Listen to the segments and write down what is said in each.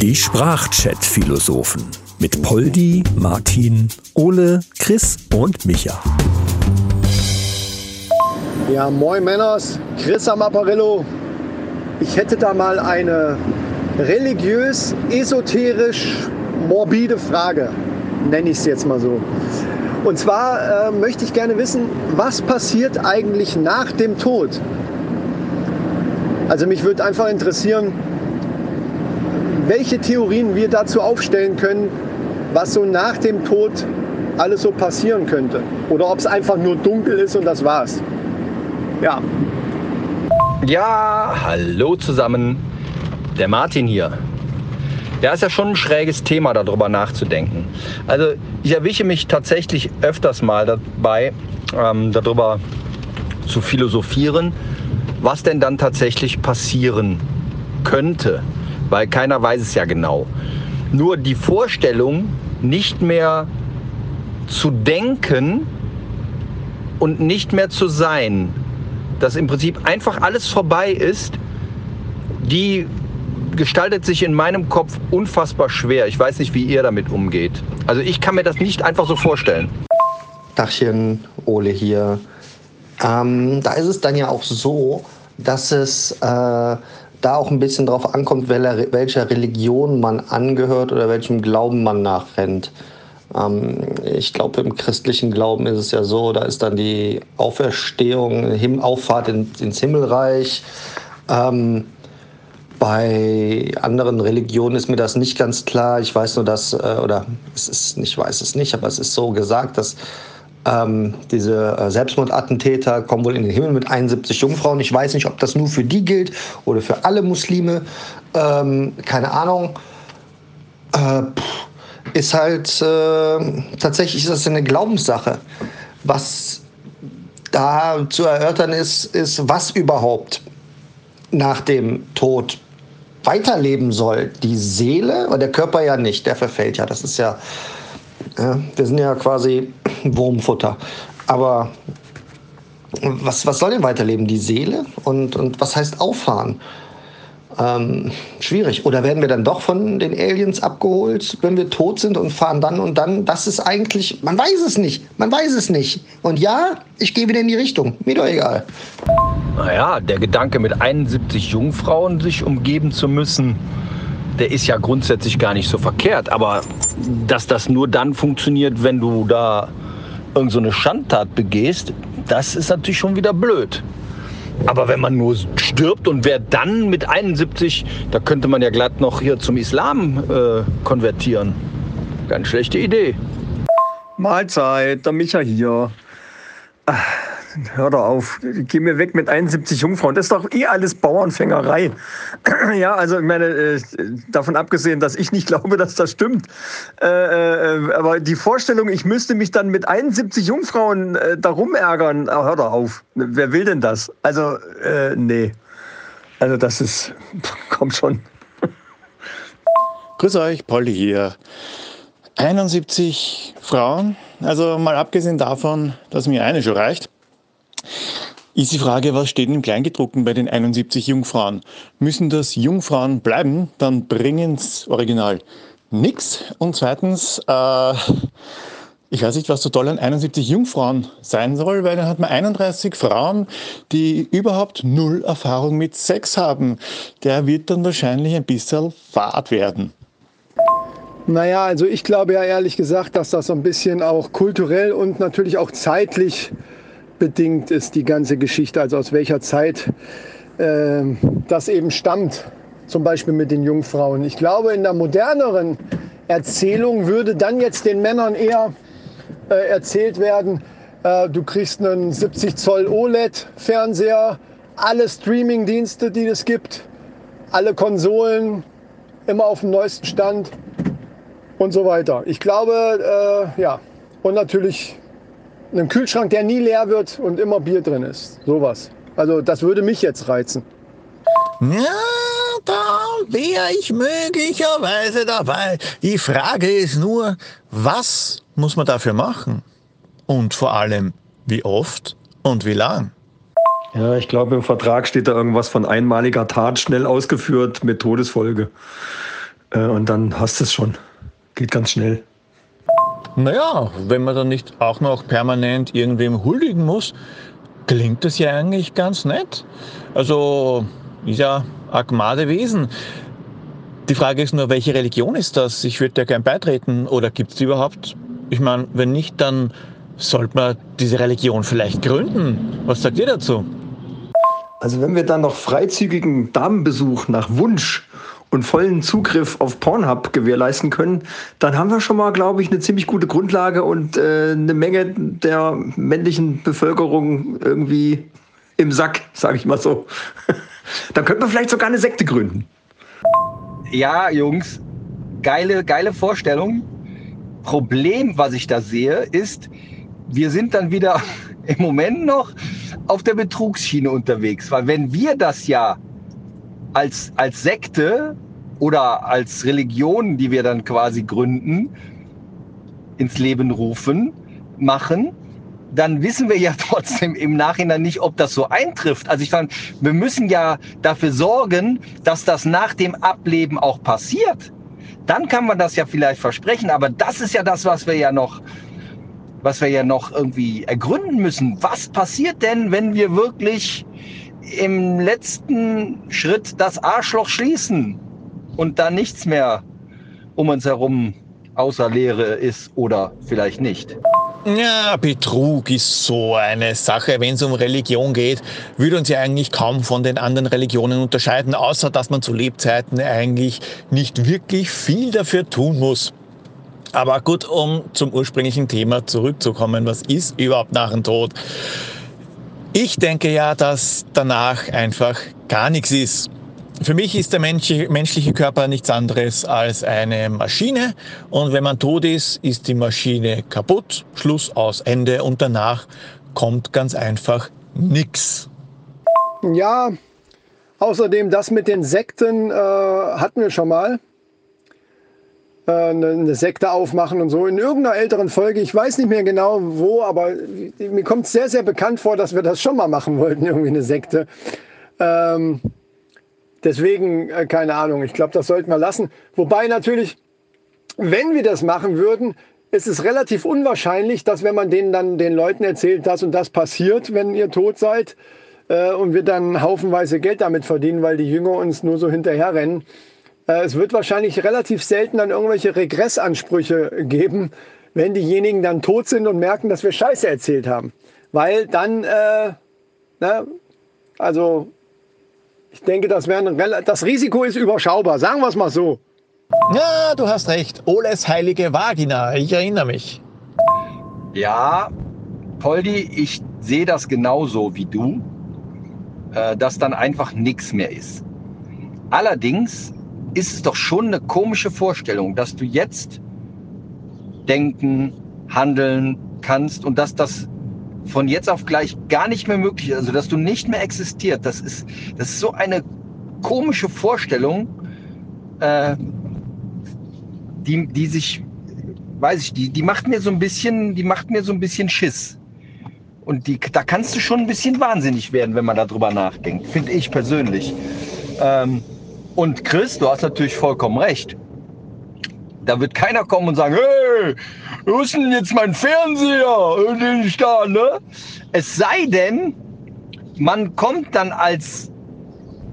Die Sprachchat-Philosophen mit Poldi, Martin, Ole, Chris und Micha. Ja, moin Männers, Chris am Apparillo. Ich hätte da mal eine religiös, esoterisch, morbide Frage, nenne ich es jetzt mal so. Und zwar äh, möchte ich gerne wissen, was passiert eigentlich nach dem Tod? Also mich würde einfach interessieren, welche Theorien wir dazu aufstellen können, was so nach dem Tod alles so passieren könnte. Oder ob es einfach nur dunkel ist und das war's. Ja. Ja, hallo zusammen. Der Martin hier. Ja, ist ja schon ein schräges Thema, darüber nachzudenken. Also ich erwische mich tatsächlich öfters mal dabei, ähm, darüber zu philosophieren, was denn dann tatsächlich passieren könnte. Weil keiner weiß es ja genau. Nur die Vorstellung, nicht mehr zu denken und nicht mehr zu sein, dass im Prinzip einfach alles vorbei ist, die gestaltet sich in meinem Kopf unfassbar schwer. Ich weiß nicht, wie ihr damit umgeht. Also ich kann mir das nicht einfach so vorstellen. Dachchen, Ole hier. Ähm, da ist es dann ja auch so, dass es äh, da auch ein bisschen drauf ankommt, welcher Religion man angehört oder welchem Glauben man nachrennt. Ähm, ich glaube, im christlichen Glauben ist es ja so, da ist dann die Auferstehung, Auffahrt ins Himmelreich. Ähm, bei anderen Religionen ist mir das nicht ganz klar. Ich weiß nur, dass, äh, oder es ist, ich weiß es nicht, aber es ist so gesagt, dass ähm, diese äh, Selbstmordattentäter kommen wohl in den Himmel mit 71 Jungfrauen. Ich weiß nicht, ob das nur für die gilt oder für alle Muslime. Ähm, keine Ahnung. Äh, ist halt äh, tatsächlich ist das eine Glaubenssache. Was da zu erörtern ist, ist, was überhaupt nach dem Tod weiterleben soll. Die Seele, aber der Körper ja nicht, der verfällt ja. Das ist ja, ja wir sind ja quasi Wurmfutter. Aber was, was soll denn weiterleben? Die Seele? Und, und was heißt auffahren? Ähm, schwierig. Oder werden wir dann doch von den Aliens abgeholt, wenn wir tot sind und fahren dann und dann? Das ist eigentlich, man weiß es nicht. Man weiß es nicht. Und ja, ich gehe wieder in die Richtung. Mir doch egal. Naja, der Gedanke mit 71 Jungfrauen sich umgeben zu müssen, der ist ja grundsätzlich gar nicht so verkehrt. Aber dass das nur dann funktioniert, wenn du da irgendeine so Schandtat begehst, das ist natürlich schon wieder blöd. Aber wenn man nur stirbt und wer dann mit 71, da könnte man ja glatt noch hier zum Islam äh, konvertieren. Ganz schlechte Idee. Mahlzeit, der Micha hier. Hör doch auf, geh mir weg mit 71 Jungfrauen. Das ist doch eh alles Bauernfängerei. ja, also ich meine, äh, davon abgesehen, dass ich nicht glaube, dass das stimmt. Äh, äh, aber die Vorstellung, ich müsste mich dann mit 71 Jungfrauen darum ärgern, hör doch auf. Wer will denn das? Also, nee. Also das ist, kommt schon. Grüß euch, Polly hier. 71 Frauen, also mal abgesehen davon, dass mir eine schon reicht. Ist die Frage, was steht im Kleingedruckten bei den 71 Jungfrauen? Müssen das Jungfrauen bleiben, dann bringen bringen's original nichts. Und zweitens, äh, ich weiß nicht, was so toll an 71 Jungfrauen sein soll, weil dann hat man 31 Frauen, die überhaupt null Erfahrung mit Sex haben. Der wird dann wahrscheinlich ein bisschen fad werden. Naja, also ich glaube ja ehrlich gesagt, dass das so ein bisschen auch kulturell und natürlich auch zeitlich bedingt ist die ganze Geschichte, also aus welcher Zeit äh, das eben stammt, zum Beispiel mit den Jungfrauen. Ich glaube, in der moderneren Erzählung würde dann jetzt den Männern eher äh, erzählt werden, äh, du kriegst einen 70 Zoll OLED-Fernseher, alle Streaming-Dienste, die es gibt, alle Konsolen, immer auf dem neuesten Stand und so weiter. Ich glaube, äh, ja, und natürlich einem Kühlschrank, der nie leer wird und immer Bier drin ist. Sowas. Also das würde mich jetzt reizen. Ja, da wäre ich möglicherweise dabei. Die Frage ist nur, was muss man dafür machen? Und vor allem, wie oft und wie lang? Ja, ich glaube, im Vertrag steht da irgendwas von einmaliger Tat schnell ausgeführt mit Todesfolge. Äh, und dann hast du es schon. Geht ganz schnell. Naja, wenn man dann nicht auch noch permanent irgendwem huldigen muss, klingt das ja eigentlich ganz nett. Also ist ja Agmade Wesen. Die Frage ist nur, welche Religion ist das? Ich würde ja gern beitreten. Oder gibt es die überhaupt? Ich meine, wenn nicht, dann sollte man diese Religion vielleicht gründen. Was sagt ihr dazu? Also wenn wir dann noch freizügigen Damenbesuch nach Wunsch und vollen Zugriff auf Pornhub gewährleisten können, dann haben wir schon mal, glaube ich, eine ziemlich gute Grundlage und äh, eine Menge der männlichen Bevölkerung irgendwie im Sack, sage ich mal so. dann könnte man vielleicht sogar eine Sekte gründen. Ja, Jungs, geile, geile Vorstellung. Problem, was ich da sehe, ist, wir sind dann wieder im Moment noch auf der Betrugsschiene unterwegs. Weil wenn wir das ja als, als Sekte oder als Religion, die wir dann quasi gründen, ins Leben rufen, machen, dann wissen wir ja trotzdem im Nachhinein nicht, ob das so eintrifft. Also ich fand, wir müssen ja dafür sorgen, dass das nach dem Ableben auch passiert. Dann kann man das ja vielleicht versprechen, aber das ist ja das, was wir ja noch, was wir ja noch irgendwie ergründen müssen. Was passiert denn, wenn wir wirklich im letzten Schritt das Arschloch schließen und da nichts mehr um uns herum außer Leere ist oder vielleicht nicht? Ja, Betrug ist so eine Sache. Wenn es um Religion geht, würde uns ja eigentlich kaum von den anderen Religionen unterscheiden, außer dass man zu Lebzeiten eigentlich nicht wirklich viel dafür tun muss. Aber gut, um zum ursprünglichen Thema zurückzukommen, was ist überhaupt nach dem Tod? Ich denke ja, dass danach einfach gar nichts ist. Für mich ist der menschliche Körper nichts anderes als eine Maschine und wenn man tot ist, ist die Maschine kaputt, Schluss aus Ende und danach kommt ganz einfach nichts. Ja, außerdem das mit den Sekten äh, hatten wir schon mal. Äh, eine Sekte aufmachen und so. In irgendeiner älteren Folge, ich weiß nicht mehr genau wo, aber mir kommt es sehr, sehr bekannt vor, dass wir das schon mal machen wollten, irgendwie eine Sekte. Ähm, Deswegen, äh, keine Ahnung, ich glaube, das sollten wir lassen. Wobei natürlich, wenn wir das machen würden, ist es relativ unwahrscheinlich, dass wenn man denen dann den Leuten erzählt, das und das passiert, wenn ihr tot seid, äh, und wir dann haufenweise Geld damit verdienen, weil die Jünger uns nur so hinterherrennen. Es wird wahrscheinlich relativ selten dann irgendwelche Regressansprüche geben, wenn diejenigen dann tot sind und merken, dass wir Scheiße erzählt haben. Weil dann, äh, ne, also ich denke, das, das Risiko ist überschaubar. Sagen wir es mal so. Ja, du hast recht. Oles heilige Vagina. Ich erinnere mich. Ja, Poldi, ich sehe das genauso wie du, äh, dass dann einfach nichts mehr ist. Allerdings ist es doch schon eine komische Vorstellung, dass du jetzt denken, handeln kannst und dass das von jetzt auf gleich gar nicht mehr möglich ist, also dass du nicht mehr existiert, das ist, das ist so eine komische Vorstellung, äh, die, die sich, weiß ich, die, die macht mir so ein bisschen, die macht mir so ein bisschen Schiss. Und die, da kannst du schon ein bisschen wahnsinnig werden, wenn man darüber nachdenkt, finde ich persönlich. Ähm, und Chris, du hast natürlich vollkommen recht. Da wird keiner kommen und sagen, hey, wo ist denn jetzt mein Fernseher, den ich da, ne? Es sei denn, man kommt dann als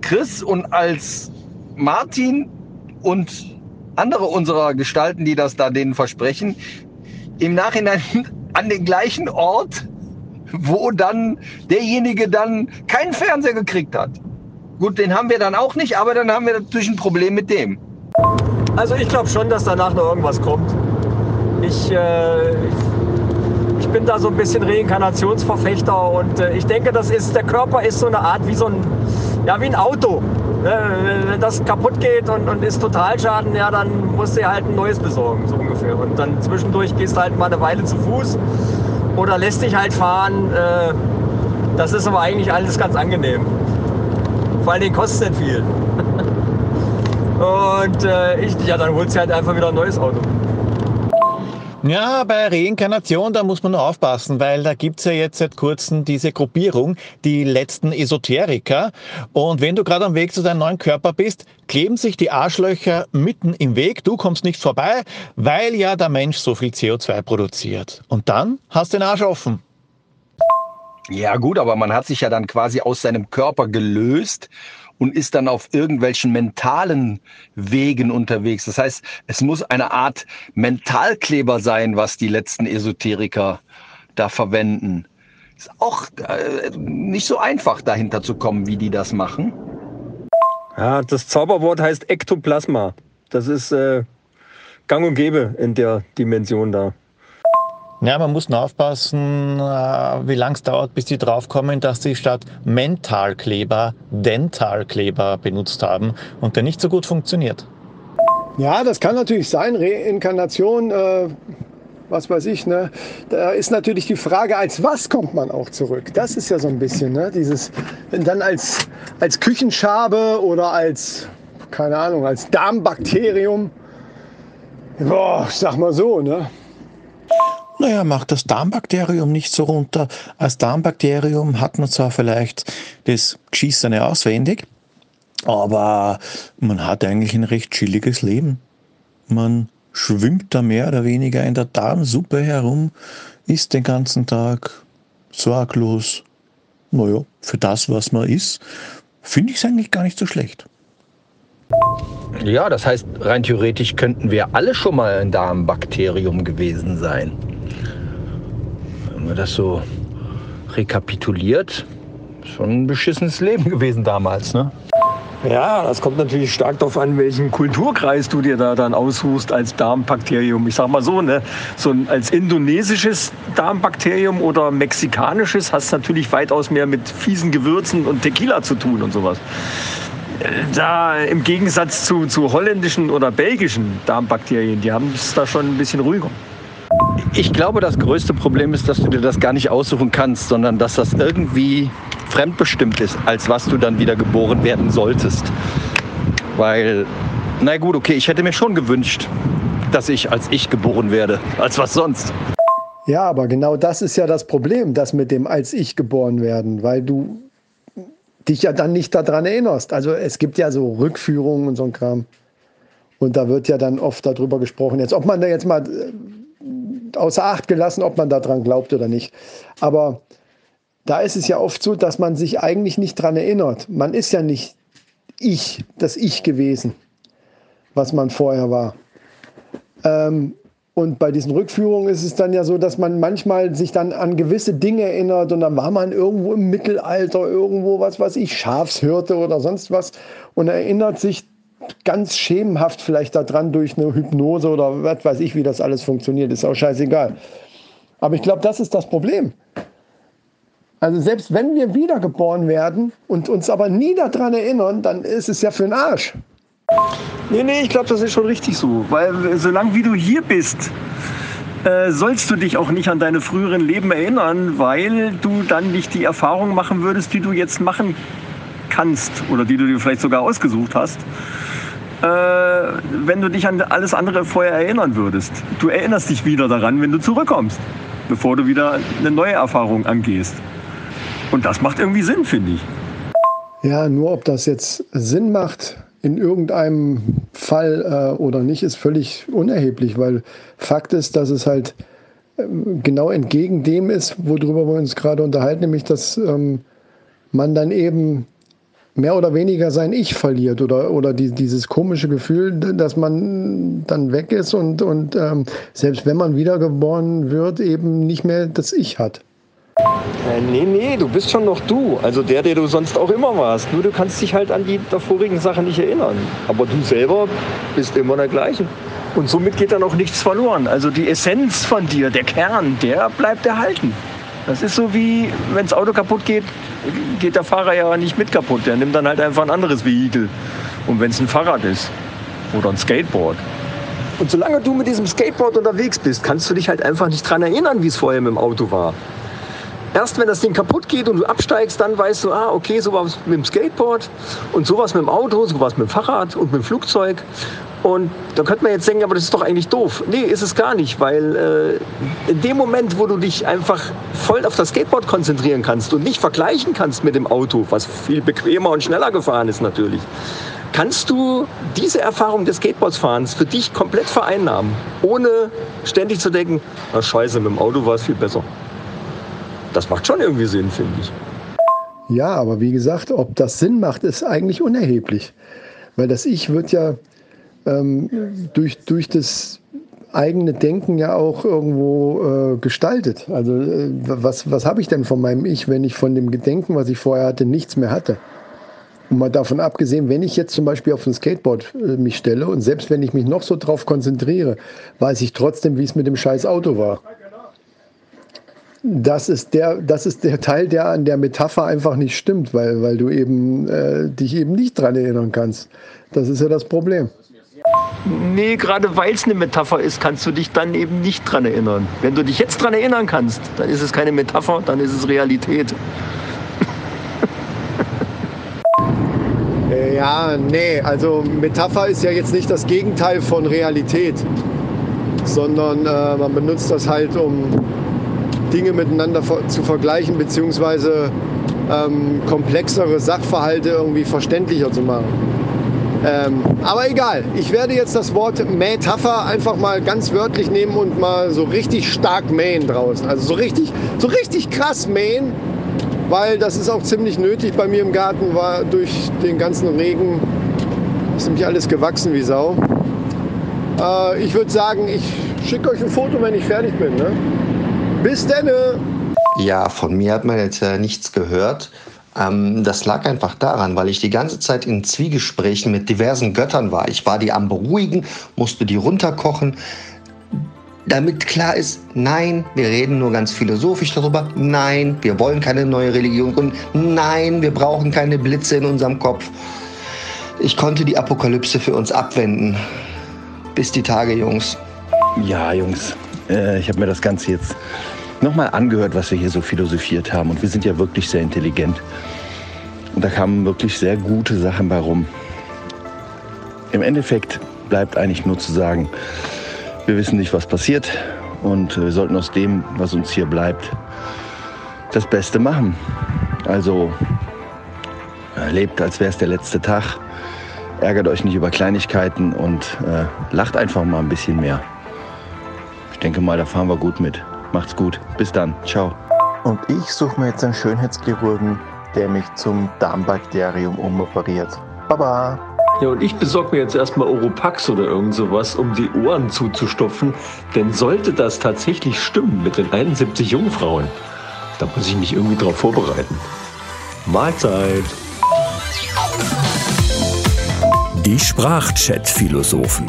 Chris und als Martin und andere unserer Gestalten, die das da denen versprechen, im Nachhinein an den gleichen Ort, wo dann derjenige dann keinen Fernseher gekriegt hat. Gut, den haben wir dann auch nicht, aber dann haben wir natürlich ein Problem mit dem. Also ich glaube schon, dass danach noch irgendwas kommt. Ich, äh, ich bin da so ein bisschen Reinkarnationsverfechter und äh, ich denke, das ist, der Körper ist so eine Art wie so ein, ja, wie ein Auto. Ne? Wenn das kaputt geht und, und ist Totalschaden, ja, dann musst du dir halt ein neues besorgen, so ungefähr. Und dann zwischendurch gehst du halt mal eine Weile zu Fuß oder lässt dich halt fahren. Äh, das ist aber eigentlich alles ganz angenehm. Vor allen kostet es viel. Und äh, ich, ja, dann holst du halt einfach wieder ein neues Auto. Ja, bei Reinkarnation, da muss man nur aufpassen, weil da gibt's ja jetzt seit kurzem diese Gruppierung, die letzten Esoteriker. Und wenn du gerade am Weg zu deinem neuen Körper bist, kleben sich die Arschlöcher mitten im Weg. Du kommst nicht vorbei, weil ja der Mensch so viel CO2 produziert. Und dann hast du den Arsch offen. Ja gut, aber man hat sich ja dann quasi aus seinem Körper gelöst und ist dann auf irgendwelchen mentalen Wegen unterwegs. Das heißt, es muss eine Art Mentalkleber sein, was die letzten Esoteriker da verwenden. Ist auch äh, nicht so einfach dahinter zu kommen, wie die das machen. Ja, das Zauberwort heißt Ektoplasma. Das ist äh, gang und gäbe in der Dimension da. Ja, man muss nur aufpassen, äh, wie lang es dauert, bis die draufkommen, dass sie statt Mentalkleber Dentalkleber benutzt haben und der nicht so gut funktioniert. Ja, das kann natürlich sein. Reinkarnation, äh, was weiß ich, ne? Da ist natürlich die Frage, als was kommt man auch zurück? Das ist ja so ein bisschen, ne? Dieses, dann als, als Küchenschabe oder als, keine Ahnung, als Darmbakterium. Boah, ich sag mal so, ne? Naja, macht das Darmbakterium nicht so runter. Als Darmbakterium hat man zwar vielleicht das Geschissene auswendig, aber man hat eigentlich ein recht chilliges Leben. Man schwimmt da mehr oder weniger in der Darmsuppe herum, isst den ganzen Tag sorglos. Naja, für das, was man ist, finde ich es eigentlich gar nicht so schlecht. Ja, das heißt, rein theoretisch könnten wir alle schon mal ein Darmbakterium gewesen sein. Wenn man das so rekapituliert, schon ein beschissenes Leben gewesen damals, ne? Ja, das kommt natürlich stark darauf an, welchen Kulturkreis du dir da dann aussuchst als Darmbakterium. Ich sag mal so, ne, so ein, als indonesisches Darmbakterium oder mexikanisches hast natürlich weitaus mehr mit fiesen Gewürzen und Tequila zu tun und sowas. Da im Gegensatz zu, zu holländischen oder belgischen Darmbakterien, die haben es da schon ein bisschen ruhiger. Ich glaube, das größte Problem ist, dass du dir das gar nicht aussuchen kannst, sondern dass das irgendwie fremdbestimmt ist, als was du dann wieder geboren werden solltest. Weil, na gut, okay, ich hätte mir schon gewünscht, dass ich als ich geboren werde, als was sonst. Ja, aber genau das ist ja das Problem, das mit dem als ich geboren werden, weil du dich ja dann nicht daran erinnerst. Also es gibt ja so Rückführungen und so ein Kram. Und da wird ja dann oft darüber gesprochen. Jetzt, ob man da jetzt mal äh, außer Acht gelassen, ob man daran glaubt oder nicht. Aber da ist es ja oft so, dass man sich eigentlich nicht daran erinnert. Man ist ja nicht ich, das Ich gewesen, was man vorher war. Ähm, und bei diesen Rückführungen ist es dann ja so, dass man manchmal sich dann an gewisse Dinge erinnert und dann war man irgendwo im Mittelalter, irgendwo, was weiß ich, Schafshirte oder sonst was und erinnert sich ganz schemenhaft vielleicht daran durch eine Hypnose oder was weiß ich, wie das alles funktioniert, ist auch scheißegal. Aber ich glaube, das ist das Problem. Also selbst wenn wir wiedergeboren werden und uns aber nie daran erinnern, dann ist es ja für den Arsch. Nee, nee, ich glaube, das ist schon richtig so. Weil solange wie du hier bist, äh, sollst du dich auch nicht an deine früheren Leben erinnern, weil du dann nicht die Erfahrung machen würdest, die du jetzt machen kannst oder die du dir vielleicht sogar ausgesucht hast, äh, wenn du dich an alles andere vorher erinnern würdest. Du erinnerst dich wieder daran, wenn du zurückkommst, bevor du wieder eine neue Erfahrung angehst. Und das macht irgendwie Sinn, finde ich. Ja, nur ob das jetzt Sinn macht in irgendeinem Fall äh, oder nicht, ist völlig unerheblich, weil Fakt ist, dass es halt ähm, genau entgegen dem ist, worüber wir uns gerade unterhalten, nämlich dass ähm, man dann eben mehr oder weniger sein Ich verliert oder, oder die, dieses komische Gefühl, dass man dann weg ist und, und ähm, selbst wenn man wiedergeboren wird, eben nicht mehr das Ich hat. Äh, nee, nee, du bist schon noch du. Also der, der du sonst auch immer warst. Nur du kannst dich halt an die davorigen Sachen nicht erinnern. Aber du selber bist immer der gleiche. Und somit geht dann auch nichts verloren. Also die Essenz von dir, der Kern, der bleibt erhalten. Das ist so wie, wenn das Auto kaputt geht, geht der Fahrer ja nicht mit kaputt. Der nimmt dann halt einfach ein anderes Vehikel. Und wenn es ein Fahrrad ist oder ein Skateboard. Und solange du mit diesem Skateboard unterwegs bist, kannst du dich halt einfach nicht dran erinnern, wie es vorher mit dem Auto war. Erst wenn das Ding kaputt geht und du absteigst, dann weißt du, ah, okay, sowas mit dem Skateboard und sowas mit dem Auto, sowas mit dem Fahrrad und mit dem Flugzeug. Und da könnte man jetzt denken, aber das ist doch eigentlich doof. Nee, ist es gar nicht, weil äh, in dem Moment, wo du dich einfach voll auf das Skateboard konzentrieren kannst und nicht vergleichen kannst mit dem Auto, was viel bequemer und schneller gefahren ist natürlich, kannst du diese Erfahrung des Skateboardsfahrens für dich komplett vereinnahmen, ohne ständig zu denken, na scheiße, mit dem Auto war es viel besser. Das macht schon irgendwie Sinn, finde ich. Ja, aber wie gesagt, ob das Sinn macht, ist eigentlich unerheblich. Weil das Ich wird ja ähm, durch, durch das eigene Denken ja auch irgendwo äh, gestaltet. Also äh, was, was habe ich denn von meinem Ich, wenn ich von dem Gedenken, was ich vorher hatte, nichts mehr hatte? Und mal davon abgesehen, wenn ich jetzt zum Beispiel auf ein Skateboard äh, mich stelle und selbst wenn ich mich noch so drauf konzentriere, weiß ich trotzdem, wie es mit dem scheiß Auto war das ist der, das ist der Teil, der an der Metapher einfach nicht stimmt, weil, weil du eben äh, dich eben nicht dran erinnern kannst. Das ist ja das Problem. Nee, gerade weil es eine Metapher ist, kannst du dich dann eben nicht dran erinnern. Wenn du dich jetzt dran erinnern kannst, dann ist es keine Metapher, dann ist es Realität. Äh, ja, nee, also Metapher ist ja jetzt nicht das Gegenteil von Realität, sondern äh, man benutzt das halt, um Dinge miteinander zu vergleichen, beziehungsweise ähm, komplexere Sachverhalte irgendwie verständlicher zu machen. Ähm, aber egal, ich werde jetzt das Wort Metapher einfach mal ganz wörtlich nehmen und mal so richtig stark mähen draußen. Also so richtig, so richtig krass mähen, weil das ist auch ziemlich nötig bei mir im Garten, war durch den ganzen Regen ist nämlich alles gewachsen wie Sau. Äh, ich würde sagen, ich schicke euch ein Foto, wenn ich fertig bin. Ne? Bis denne! Ja, von mir hat man jetzt ja nichts gehört. Ähm, das lag einfach daran, weil ich die ganze Zeit in Zwiegesprächen mit diversen Göttern war. Ich war die am Beruhigen, musste die runterkochen. Damit klar ist, nein, wir reden nur ganz philosophisch darüber. Nein, wir wollen keine neue Religion gründen. Nein, wir brauchen keine Blitze in unserem Kopf. Ich konnte die Apokalypse für uns abwenden. Bis die Tage, Jungs. Ja, Jungs, äh, ich habe mir das Ganze jetzt nochmal angehört, was wir hier so philosophiert haben. Und wir sind ja wirklich sehr intelligent. Und da kamen wirklich sehr gute Sachen bei rum. Im Endeffekt bleibt eigentlich nur zu sagen, wir wissen nicht, was passiert. Und wir sollten aus dem, was uns hier bleibt, das Beste machen. Also lebt, als wäre es der letzte Tag. Ärgert euch nicht über Kleinigkeiten und äh, lacht einfach mal ein bisschen mehr. Ich denke mal, da fahren wir gut mit. Macht's gut. Bis dann. Ciao. Und ich suche mir jetzt einen Schönheitschirurgen, der mich zum Darmbakterium umoperiert. Baba! Ja, und ich besorge mir jetzt erstmal Oropax oder irgend sowas, um die Ohren zuzustopfen. Denn sollte das tatsächlich stimmen mit den 71 Jungfrauen, da muss ich mich irgendwie drauf vorbereiten. Mahlzeit! Die Sprachchat-Philosophen